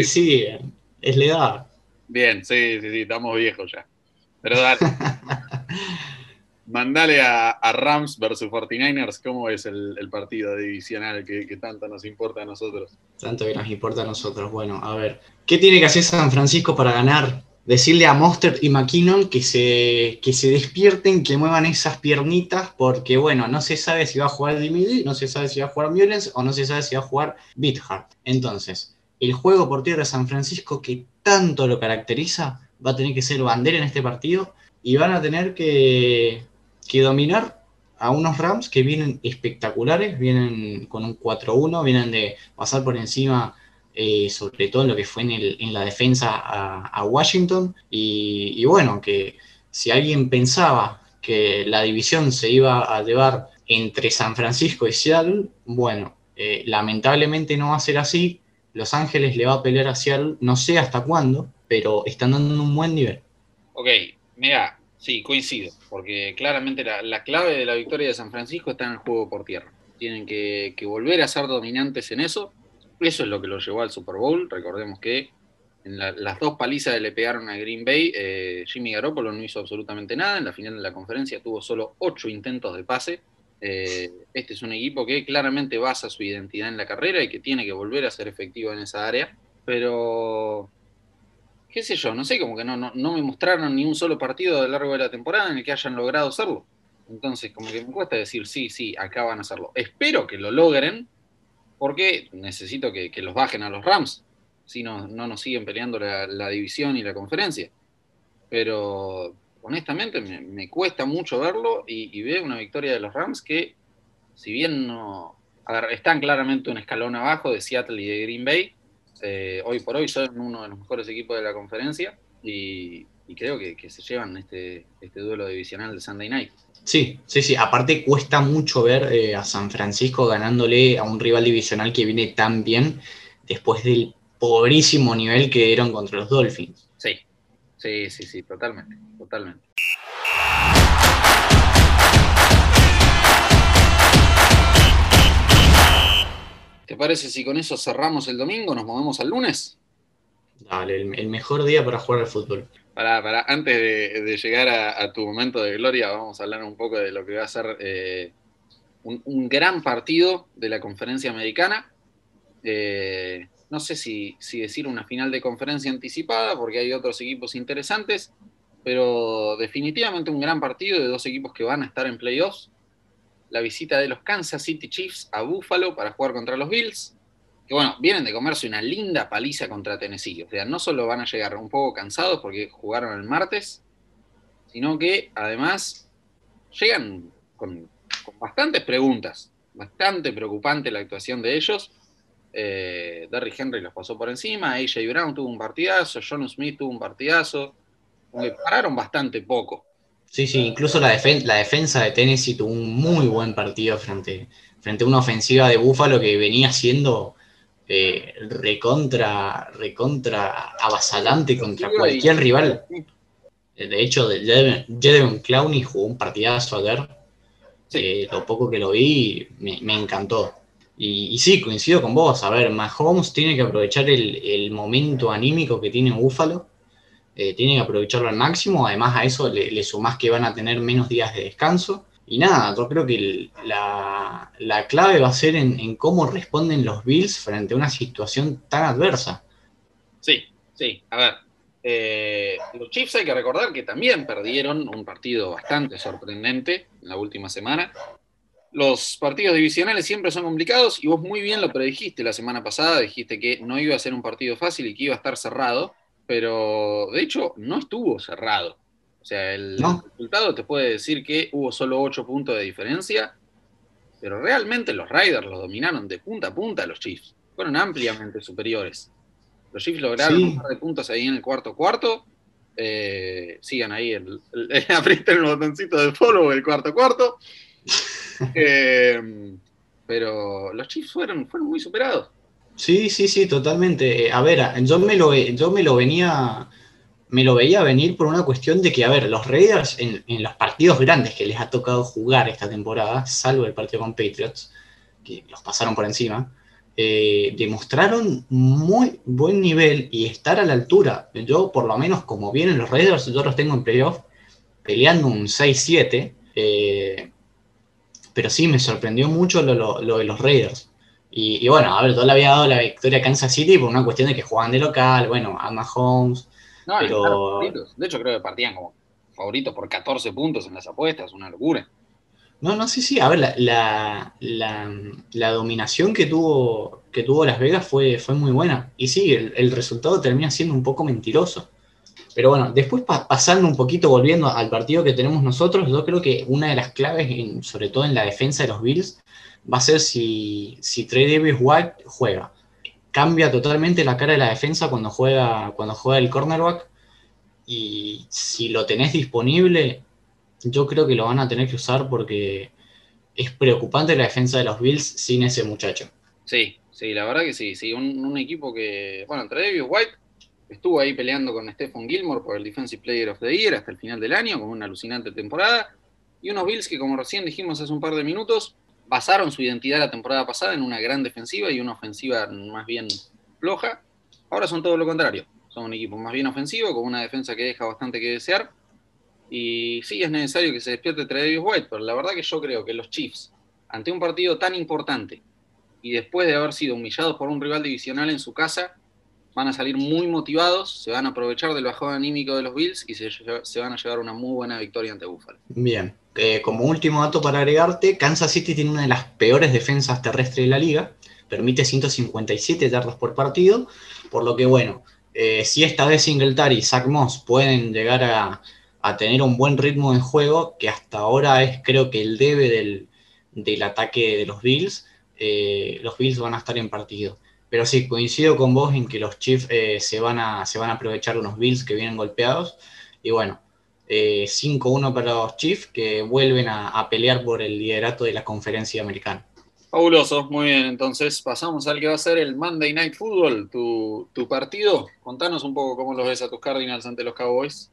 Sí, es la edad. Bien, sí, sí, sí, estamos viejos ya. Pero dale. [LAUGHS] Mandale a, Rams versus 49ers, ¿cómo es el, partido divisional que, que, tanto nos importa a nosotros? Tanto que nos importa a nosotros. Bueno, a ver, ¿qué tiene que hacer San Francisco para ganar decirle a Monster y McKinnon que se, que se despierten, que muevan esas piernitas, porque bueno, no se sabe si va a jugar Dimidi, no se sabe si va a jugar Mullens o no se sabe si va a jugar Beathard. Entonces, el juego por tierra de San Francisco que tanto lo caracteriza va a tener que ser bandera en este partido y van a tener que, que dominar a unos Rams que vienen espectaculares, vienen con un 4-1, vienen de pasar por encima eh, sobre todo lo que fue en, la defensa a, Washington. Y, bueno, que si alguien pensaba que la división se iba a llevar entre San Francisco y Seattle, bueno, eh, lamentablemente no va a ser así. Los Ángeles le va a pelear a Seattle, no sé hasta cuándo, pero están dando un buen nivel. Ok, mira, sí, coincido, porque claramente la, clave de la victoria de San Francisco está en el juego por tierra. Tienen que volver a ser dominantes en eso eso es lo que lo llevó al Super Bowl. Recordemos que en las dos palizas que le pegaron a Green Bay, eh, Jimmy Garoppolo no hizo absolutamente nada. En la final de la conferencia tuvo solo ocho intentos de pase. Eh, este es un equipo que claramente basa su identidad en la carrera y que tiene que volver a ser efectivo en esa área. Pero, qué sé yo, no sé, como que no, no, me mostraron ni un solo partido a lo largo de la temporada en el que hayan logrado hacerlo. Entonces, como que me cuesta decir, sí, sí, acá van a hacerlo. Espero que lo logren, porque necesito que, los bajen a los Rams, si no, no nos siguen peleando la, división y la conferencia. Pero honestamente me, cuesta mucho verlo y, veo una victoria de los Rams que, si bien no, están claramente un escalón abajo de Seattle y de Green Bay, eh, hoy por hoy son uno de los mejores equipos de la conferencia y, creo que, se llevan este, este duelo divisional de Sunday Night. Sí, sí, sí. Aparte cuesta mucho ver eh, a San Francisco ganándole a un rival divisional que viene tan bien después del pobrísimo nivel que dieron contra los Dolphins. Sí, sí, sí, sí, totalmente, totalmente. ¿Te parece si con eso cerramos el domingo, nos movemos al lunes? Dale, el mejor día para jugar al fútbol. Para, antes de, llegar a, tu momento de gloria, vamos a hablar un poco de lo que va a ser eh, un, gran partido de la conferencia americana. Eh, no sé si, decir una final de conferencia anticipada, porque hay otros equipos interesantes, pero definitivamente un gran partido de dos equipos que van a estar en playoffs. La visita de los Kansas City Chiefs a Buffalo para jugar contra los Bills, que bueno, vienen de comerse una linda paliza contra Tennessee. O sea, no solo van a llegar un poco cansados porque jugaron el martes, sino que además llegan con, bastantes preguntas. Bastante preocupante la actuación de ellos. Eh, Derrick Henry los pasó por encima, AJ Brown tuvo un partidazo, John Smith tuvo un partidazo. pararon bastante poco. Sí, sí, incluso la, la defensa de Tennessee tuvo un muy buen partido frente, frente a una ofensiva de Búfalo que venía siendo eh, recontra, recontra avasalante contra cualquier rival. De hecho, Jedevon Clowney jugó un partidazo ayer. Eh, lo poco que lo vi me, encantó. Y, sí, coincido con vos. A ver, Mahomes tiene que aprovechar el, momento anímico que tiene Búfalo. Eh, tiene que aprovecharlo al máximo. Además, a eso le, le sumás que van a tener menos días de descanso. Y nada, yo creo que la, clave va a ser en, cómo responden los Bills frente a una situación tan adversa. Sí, sí. A ver, eh, los Chiefs hay que recordar que también perdieron un partido bastante sorprendente en la última semana. Los partidos divisionales siempre son complicados y vos muy bien lo predijiste la semana pasada, dijiste que no iba a ser un partido fácil y que iba a estar cerrado, pero de hecho no estuvo cerrado. O sea, el resultado te puede decir que hubo solo 8 puntos de diferencia, pero realmente los Riders los dominaron de punta a punta a los Chiefs. Fueron ampliamente superiores. Los Chiefs lograron un par de puntos ahí en el cuarto cuarto. Eh, sigan ahí, el, el, el [LAUGHS] botoncito de follow el cuarto cuarto. [LAUGHS] Eh, pero los Chiefs fueron, fueron muy superados. Sí, sí, sí, totalmente. A ver, yo me lo, yo me lo venía me lo veía venir por una cuestión de que, a ver, los Raiders en, los partidos grandes que les ha tocado jugar esta temporada, salvo el partido con Patriots, que los pasaron por encima, eh, demostraron muy buen nivel y estar a la altura. Yo, por lo menos, como vienen los Raiders, yo los tengo en playoff peleando un 6-7, eh, pero sí me sorprendió mucho lo, de los Raiders. Y, bueno, a ver, yo le había dado la victoria a Kansas City por una cuestión de que jugaban de local, bueno, a Mahomes de hecho, creo que partían como favoritos por 14 puntos en las apuestas, una locura. No, no, sí, sí. A ver, la, la, dominación que tuvo, que tuvo Las Vegas fue, fue muy buena. Y sí, el, resultado termina siendo un poco mentiroso. Pero bueno, después pasando un poquito, volviendo al partido que tenemos nosotros, yo creo que una de las claves, sobre todo en la defensa de los Bills, va a ser si, si Trey Davis White juega cambia totalmente la cara de la defensa cuando juega, cuando juega el cornerback. Y si lo tenés disponible, yo creo que lo van a tener que usar porque es preocupante la defensa de los Bills sin ese muchacho. Sí, sí, la verdad que sí. sí un, equipo que, bueno, entre David White estuvo ahí peleando con Stephen Gilmore por el Defensive Player of the Year hasta el final del año, con una alucinante temporada. Y unos Bills que, como recién dijimos hace un par de minutos, basaron su identidad la temporada pasada en una gran defensiva y una ofensiva más bien floja. Ahora son todo lo contrario. Son un equipo más bien ofensivo, con una defensa que deja bastante que desear. Y sí, es necesario que se despierte Travis White, pero la verdad que yo creo que los Chiefs, ante un partido tan importante y después de haber sido humillados por un rival divisional en su casa, van a salir muy motivados, se van a aprovechar del bajón anímico de los Bills y se, se van a llevar una muy buena victoria ante Buffalo. Bien, eh, como último dato para agregarte, Kansas City tiene una de las peores defensas terrestres de la liga, permite 157 yardas por partido, por lo que bueno, eh, si esta vez Singletary y Zach Moss pueden llegar a, tener un buen ritmo de juego, que hasta ahora es creo que el debe del, ataque de los Bills, eh, los Bills van a estar en partido. Pero sí, coincido con vos en que los Chiefs se, van a, se van a aprovechar unos Bills que vienen golpeados. Y bueno, 5-1 eh, para los Chiefs que vuelven a, pelear por el liderato de la conferencia americana. Fabuloso, muy bien. Entonces pasamos al que va a ser el Monday Night Football, tu, partido. Contanos un poco cómo los ves a tus Cardinals ante los Cowboys.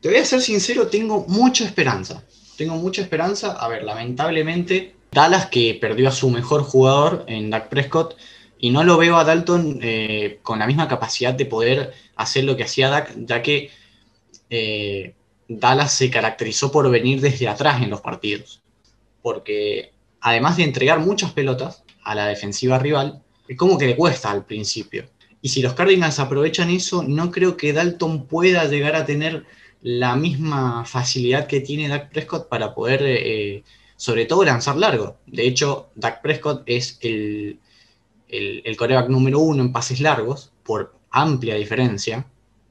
Te voy a ser sincero, tengo mucha esperanza. Tengo mucha esperanza. A ver, lamentablemente, Dallas que perdió a su mejor jugador en Dak Prescott y no lo veo a Dalton eh, con la misma capacidad de poder hacer lo que hacía Dak, ya que eh, Dallas se caracterizó por venir desde atrás en los partidos, porque además de entregar muchas pelotas a la defensiva rival, es como que le cuesta al principio. Y si los Cardinals aprovechan eso, no creo que Dalton pueda llegar a tener la misma facilidad que tiene Dak Prescott para poder, eh, sobre todo, lanzar largo. De hecho, Dak Prescott es el, el, el coreback número uno en pases largos, por amplia diferencia.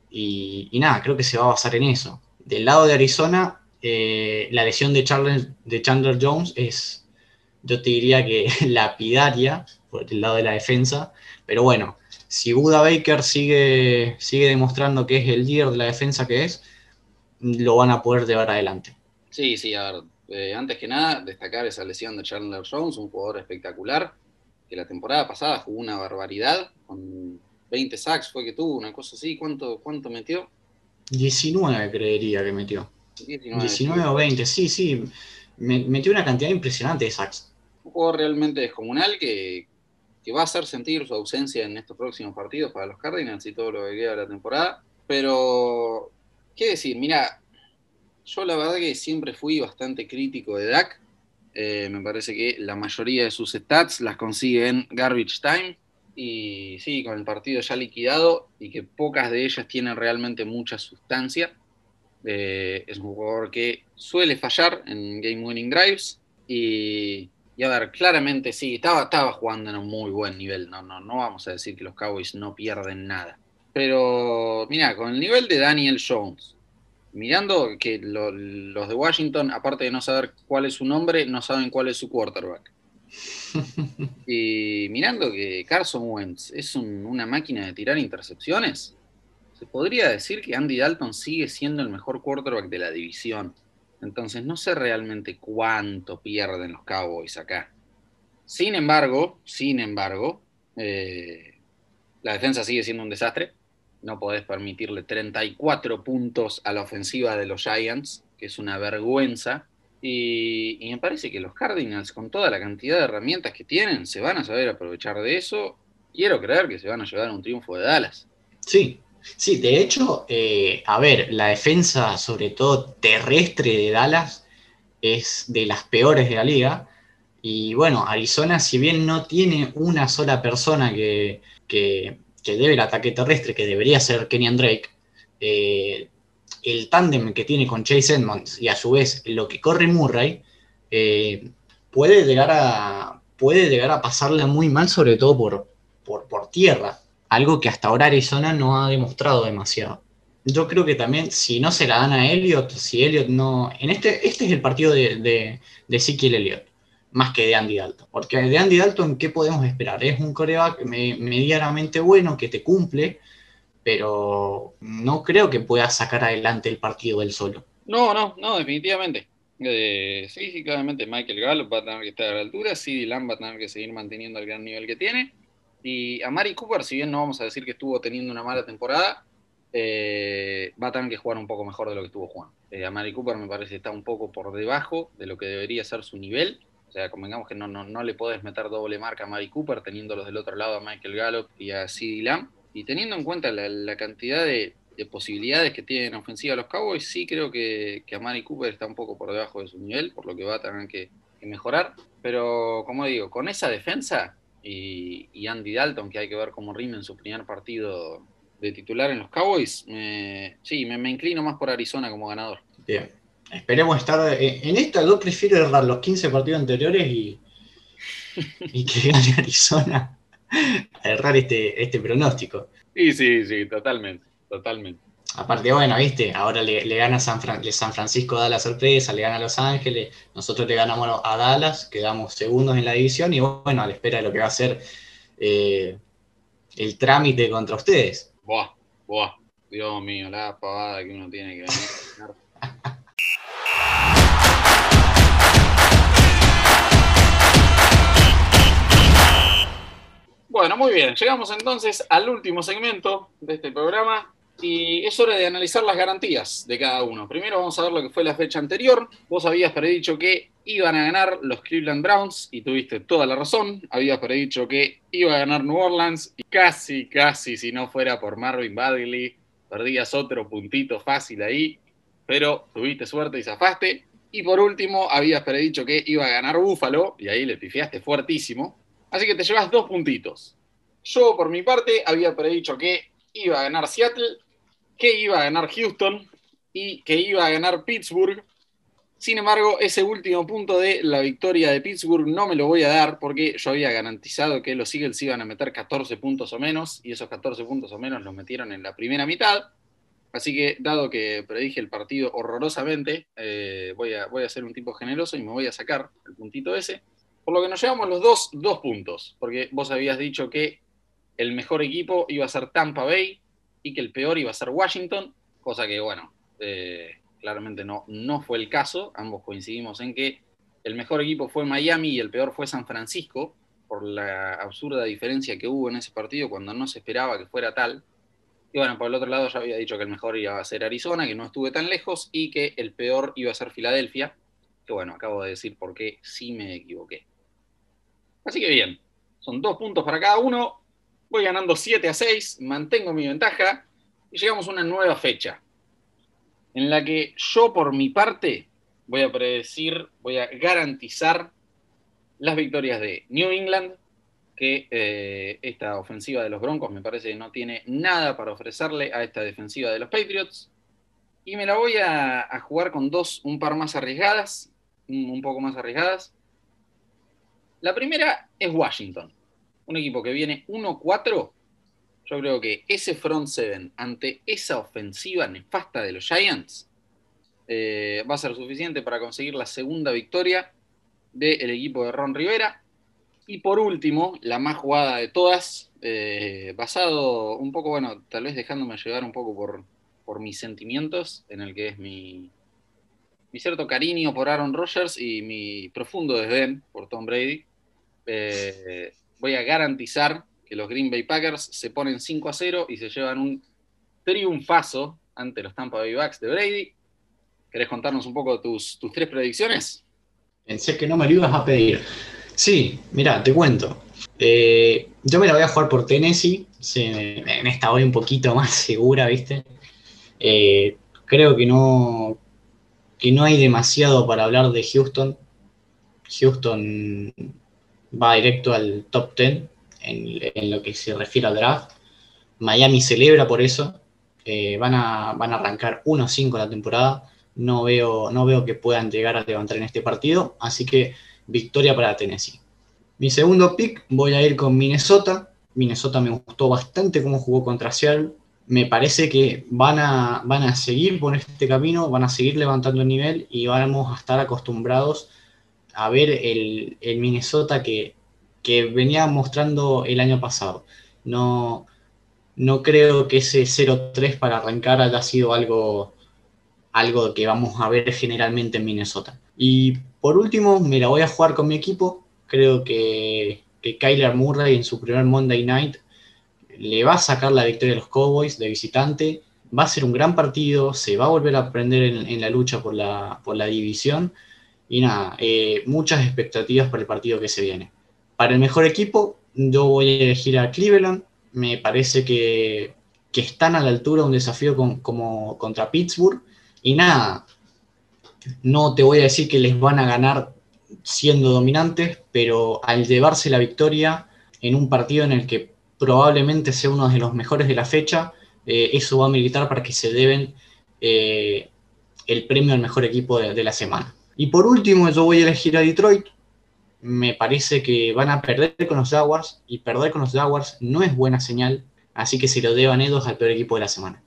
Y, nada, creo que se va a basar en eso. Del lado de Arizona, eh, la lesión de Chandler, de Chandler Jones es, yo te diría que [LAUGHS] lapidaria por el lado de la defensa. Pero bueno, si Buda Baker sigue, sigue demostrando que es el líder de la defensa que es, lo van a poder llevar adelante. Sí, sí, a ver, eh, antes que nada, destacar esa lesión de Chandler Jones, un jugador espectacular, que la temporada pasada jugó una barbaridad, con 20 sacks fue que tuvo, una cosa así. ¿Cuánto, cuánto metió? 19 creería que metió. 19, o 20, sí, sí. metió una cantidad impresionante de sacks. Un jugador realmente descomunal que, que va a hacer sentir su ausencia en estos próximos partidos para los Cardinals y todo lo que queda de la temporada. Pero, ¿qué decir? Mira, yo la verdad que siempre fui bastante crítico de Dak. Eh, me parece que la mayoría de sus stats las consigue en garbage time. Y sí, con el partido ya liquidado y que pocas de ellas tienen realmente mucha sustancia. Eh, es un jugador que suele fallar en game winning drives. Y, a ver, claramente sí, estaba, estaba jugando en un muy buen nivel. No, no, no vamos a decir que los Cowboys no pierden nada. Pero mira, con el nivel de Daniel Jones, mirando que los de Washington, aparte de no saber cuál es su nombre, no saben cuál es su quarterback. [LAUGHS] y mirando que Carson Wentz es una máquina de tirar intercepciones, se podría decir que Andy Dalton sigue siendo el mejor quarterback de la división. Entonces no sé realmente cuánto pierden los Cowboys acá. Sin embargo, sin embargo, eh, la defensa sigue siendo un desastre. No podés permitirle 34 puntos a la ofensiva de los Giants, que es una vergüenza. Y, me parece que los Cardinals, con toda la cantidad de herramientas que tienen, se van a saber aprovechar de eso. Quiero creer que se van a llevar a un triunfo de Dallas. Sí, sí, de hecho, eh, a ver, la defensa, sobre todo terrestre de Dallas, es de las peores de la liga. Y bueno, Arizona, si bien no tiene una sola persona que, que, debe el ataque terrestre, que debería ser Kenyan Drake, eh, el tándem que tiene con Chase Edmonds y a su vez lo que corre Murray, eh, puede, llegar a, puede llegar a pasarla muy mal, sobre todo por, por, tierra. Algo que hasta ahora Arizona no ha demostrado demasiado. Yo creo que también, si no se la dan a Elliot, si Elliot no. En este, este es el partido de, de, de Elliott, más que de Andy Dalton. Porque de Andy Dalton, ¿qué podemos esperar? Es un coreback medianamente bueno que te cumple, pero no creo que pueda sacar adelante el partido él solo. No, no, no, definitivamente. Eh, sí, sí, claramente Michael Gallup va a tener que estar a la altura, CD Lamb va a tener que seguir manteniendo el gran nivel que tiene. Y a Mari Cooper, si bien no vamos a decir que estuvo teniendo una mala temporada, eh, va a tener que jugar un poco mejor de lo que estuvo jugando. Eh, a Mari Cooper me parece que está un poco por debajo de lo que debería ser su nivel. O sea, convengamos que no, no, no le puedes meter doble marca a Mari Cooper teniéndolos del otro lado a Michael Gallup y a CD Lamb. Y teniendo en cuenta la, cantidad de, posibilidades que tienen ofensiva los Cowboys, sí creo que, que Amari Cooper está un poco por debajo de su nivel, por lo que va a tener que, mejorar. Pero como digo, con esa defensa y, Andy Dalton, que hay que ver cómo rime en su primer partido de titular en los Cowboys, sí, me, inclino más por Arizona como ganador. Bien. Esperemos estar. Eh, en esta yo prefiero errar los 15 partidos anteriores y que gane Arizona [LAUGHS] errar este, este pronóstico. Sí, sí, sí, totalmente, totalmente. Aparte, bueno, viste, ahora le, gana San, San, Francisco da la sorpresa, le gana a Los Ángeles, nosotros le ganamos a Dallas, quedamos segundos en la división y bueno, a la espera de lo que va a ser eh, el trámite contra ustedes. Buah, buah, Dios mío, la pavada que uno tiene que venir. Bueno, muy bien. Llegamos entonces al último segmento de este programa y es hora de analizar las garantías de cada uno. Primero vamos a ver lo que fue la fecha anterior. Vos habías predicho que iban a ganar los Cleveland Browns y tuviste toda la razón. Habías predicho que iba a ganar New Orleans y casi, casi, si no fuera por Marvin Bagley, perdías otro puntito fácil ahí, pero tuviste suerte y zafaste. Y por último, habías predicho que iba a ganar Buffalo y ahí le pifiaste fuertísimo. Así que te llevas dos puntitos. Yo, por mi parte, había predicho que iba a ganar Seattle, que iba a ganar Houston y que iba a ganar Pittsburgh. Sin embargo, ese último punto de la victoria de Pittsburgh no me lo voy a dar porque yo había garantizado que los Eagles iban a meter 14 puntos o menos y esos 14 puntos o menos los metieron en la primera mitad. Así que, dado que predije el partido horrorosamente, eh, voy, a, voy a ser un tipo generoso y me voy a sacar el puntito ese. Por lo que nos llevamos los dos, dos puntos, porque vos habías dicho que el mejor equipo iba a ser Tampa Bay y que el peor iba a ser Washington, cosa que, bueno, eh, claramente no, no fue el caso. Ambos coincidimos en que el mejor equipo fue Miami y el peor fue San Francisco, por la absurda diferencia que hubo en ese partido cuando no se esperaba que fuera tal. Y bueno, por el otro lado ya había dicho que el mejor iba a ser Arizona, que no estuve tan lejos, y que el peor iba a ser Filadelfia, que bueno, acabo de decir por qué sí me equivoqué. Así que bien, son dos puntos para cada uno, voy ganando 7 a 6, mantengo mi ventaja y llegamos a una nueva fecha en la que yo por mi parte voy a predecir, voy a garantizar las victorias de New England, que eh, esta ofensiva de los Broncos me parece que no tiene nada para ofrecerle a esta defensiva de los Patriots. Y me la voy a, jugar con dos, un par más arriesgadas, un poco más arriesgadas. La primera es Washington, un equipo que viene 1-4 yo creo que ese front seven ante esa ofensiva nefasta de los Giants eh, va a ser suficiente para conseguir la segunda victoria del equipo de Ron Rivera. Y por último, la más jugada de todas, eh, basado un poco, bueno, tal vez dejándome llevar un poco por, por mis sentimientos, en el que es mi, mi cierto cariño por Aaron Rodgers y mi profundo desdén por Tom Brady. Eh, voy a garantizar que los Green Bay Packers se ponen 5 a 0 y se llevan un triunfazo ante los Tampa Bay Bucks de Brady. ¿Querés contarnos un poco tus, tus tres predicciones? Pensé que no me lo ibas a pedir. Sí, mira, te cuento. Eh, yo me la voy a jugar por Tennessee. en esta voy un poquito más segura, ¿viste? Eh, creo que no, que no hay demasiado para hablar de Houston. Houston va directo al top 10 en, lo que se refiere al draft. Miami celebra por eso. Eh, van, a, van a arrancar 1-5 la temporada. No veo, no veo que puedan llegar a levantar en este partido. Así que victoria para Tennessee. Mi segundo pick voy a ir con Minnesota. Minnesota me gustó bastante cómo jugó contra Seattle. Me parece que van a, van a seguir por este camino, van a seguir levantando el nivel y vamos a estar acostumbrados a ver el, el Minnesota que que venía mostrando el año pasado. No, no creo que ese 0-3 para arrancar haya sido algo, algo que vamos a ver generalmente en Minnesota. Y por último, me la voy a jugar con mi equipo. Creo que, que Kyler Murray en su primer Monday Night le va a sacar la victoria a los Cowboys de visitante. Va a ser un gran partido, se va a volver a prender en, la lucha por la, división. Y nada, eh, muchas expectativas para el partido que se viene. Para el mejor equipo, yo voy a elegir a Cleveland. Me parece que, están a la altura de un desafío como contra Pittsburgh. Y nada, no te voy a decir que les van a ganar siendo dominantes, pero al llevarse la victoria en un partido en el que probablemente sea uno de los mejores de la fecha, eh, eso va a militar para que se deben eh, el premio al mejor equipo de, la semana. Y por último, yo voy a elegir a Detroit me parece que van a perder con los Jaguars y perder con los Jaguars no es buena señal, así que se lo deban ellos al peor equipo de la semana.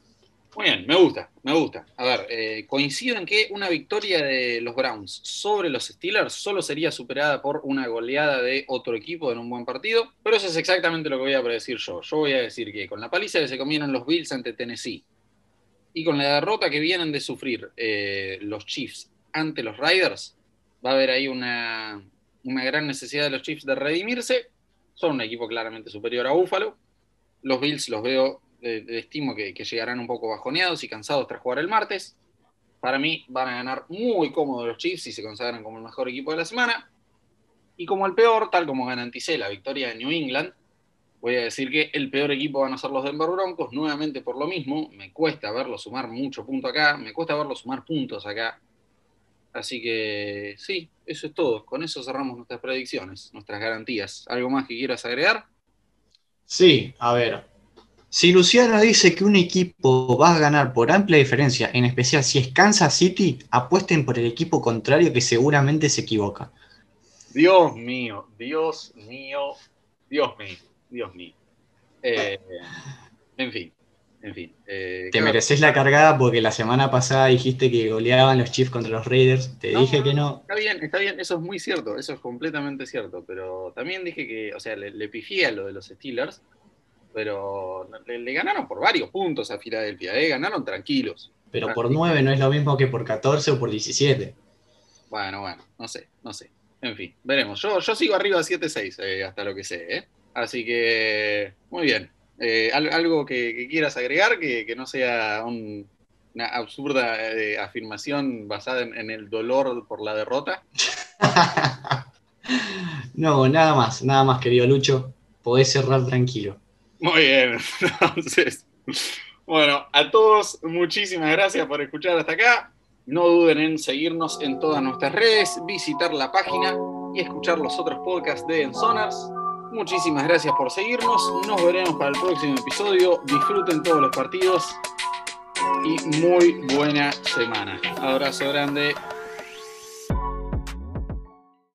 Muy bien, me gusta, me gusta. A ver, eh, coincido en que una victoria de los Browns sobre los Steelers solo sería superada por una goleada de otro equipo en un buen partido, pero eso es exactamente lo que voy a predecir yo. Yo voy a decir que con la paliza que se comieron los Bills ante Tennessee y con la derrota que vienen de sufrir eh, los Chiefs ante los Riders, va a haber ahí una, una gran necesidad de los Chiefs de redimirse. Son un equipo claramente superior a Buffalo. Los Bills los veo, estimo que, llegarán un poco bajoneados y cansados tras jugar el martes. Para mí van a ganar muy cómodo los Chiefs y se consagran como el mejor equipo de la semana. Y como el peor, tal como garanticé la victoria de New England, voy a decir que el peor equipo van a ser los Denver Broncos, nuevamente por lo mismo. Me cuesta verlo sumar mucho punto acá, me cuesta verlo sumar puntos acá. Así que sí, eso es todo. Con eso cerramos nuestras predicciones, nuestras garantías. ¿Algo más que quieras agregar? Sí, a ver. Si Luciano dice que un equipo va a ganar por amplia diferencia, en especial si es Kansas City, apuesten por el equipo contrario que seguramente se equivoca. Dios mío, Dios mío, Dios mío, Dios mío. Eh, en fin, en fin. Eh, Te mereces la cargada porque la semana pasada dijiste que goleaban los Chiefs contra los Raiders. Te dije que no. Está bien, está bien, eso es muy cierto, eso es completamente cierto. Pero también dije que, o sea, le, le pifié a lo de los Steelers pero le, ganaron por varios puntos a Filadelfia, ¿eh? ganaron tranquilos. Pero por 9 no es lo mismo que por 14 o por 17. Bueno, bueno, no sé, no sé. En fin, veremos. Yo, yo sigo arriba 7-6, eh, hasta lo que sé. ¿eh? Así que, muy bien. Eh, ¿Algo que, quieras agregar que, no sea una absurda afirmación basada en, el dolor por la derrota? [LAUGHS] no, nada más, nada más, querido Lucho. Podés cerrar tranquilo. Muy bien, [LAUGHS] entonces, bueno, a todos muchísimas gracias por escuchar hasta acá. No duden en seguirnos en todas nuestras redes, visitar la página y escuchar los otros podcasts de Ensonars. Muchísimas gracias por seguirnos. Nos veremos para el próximo episodio. Disfruten todos los partidos y muy buena semana. Abrazo grande.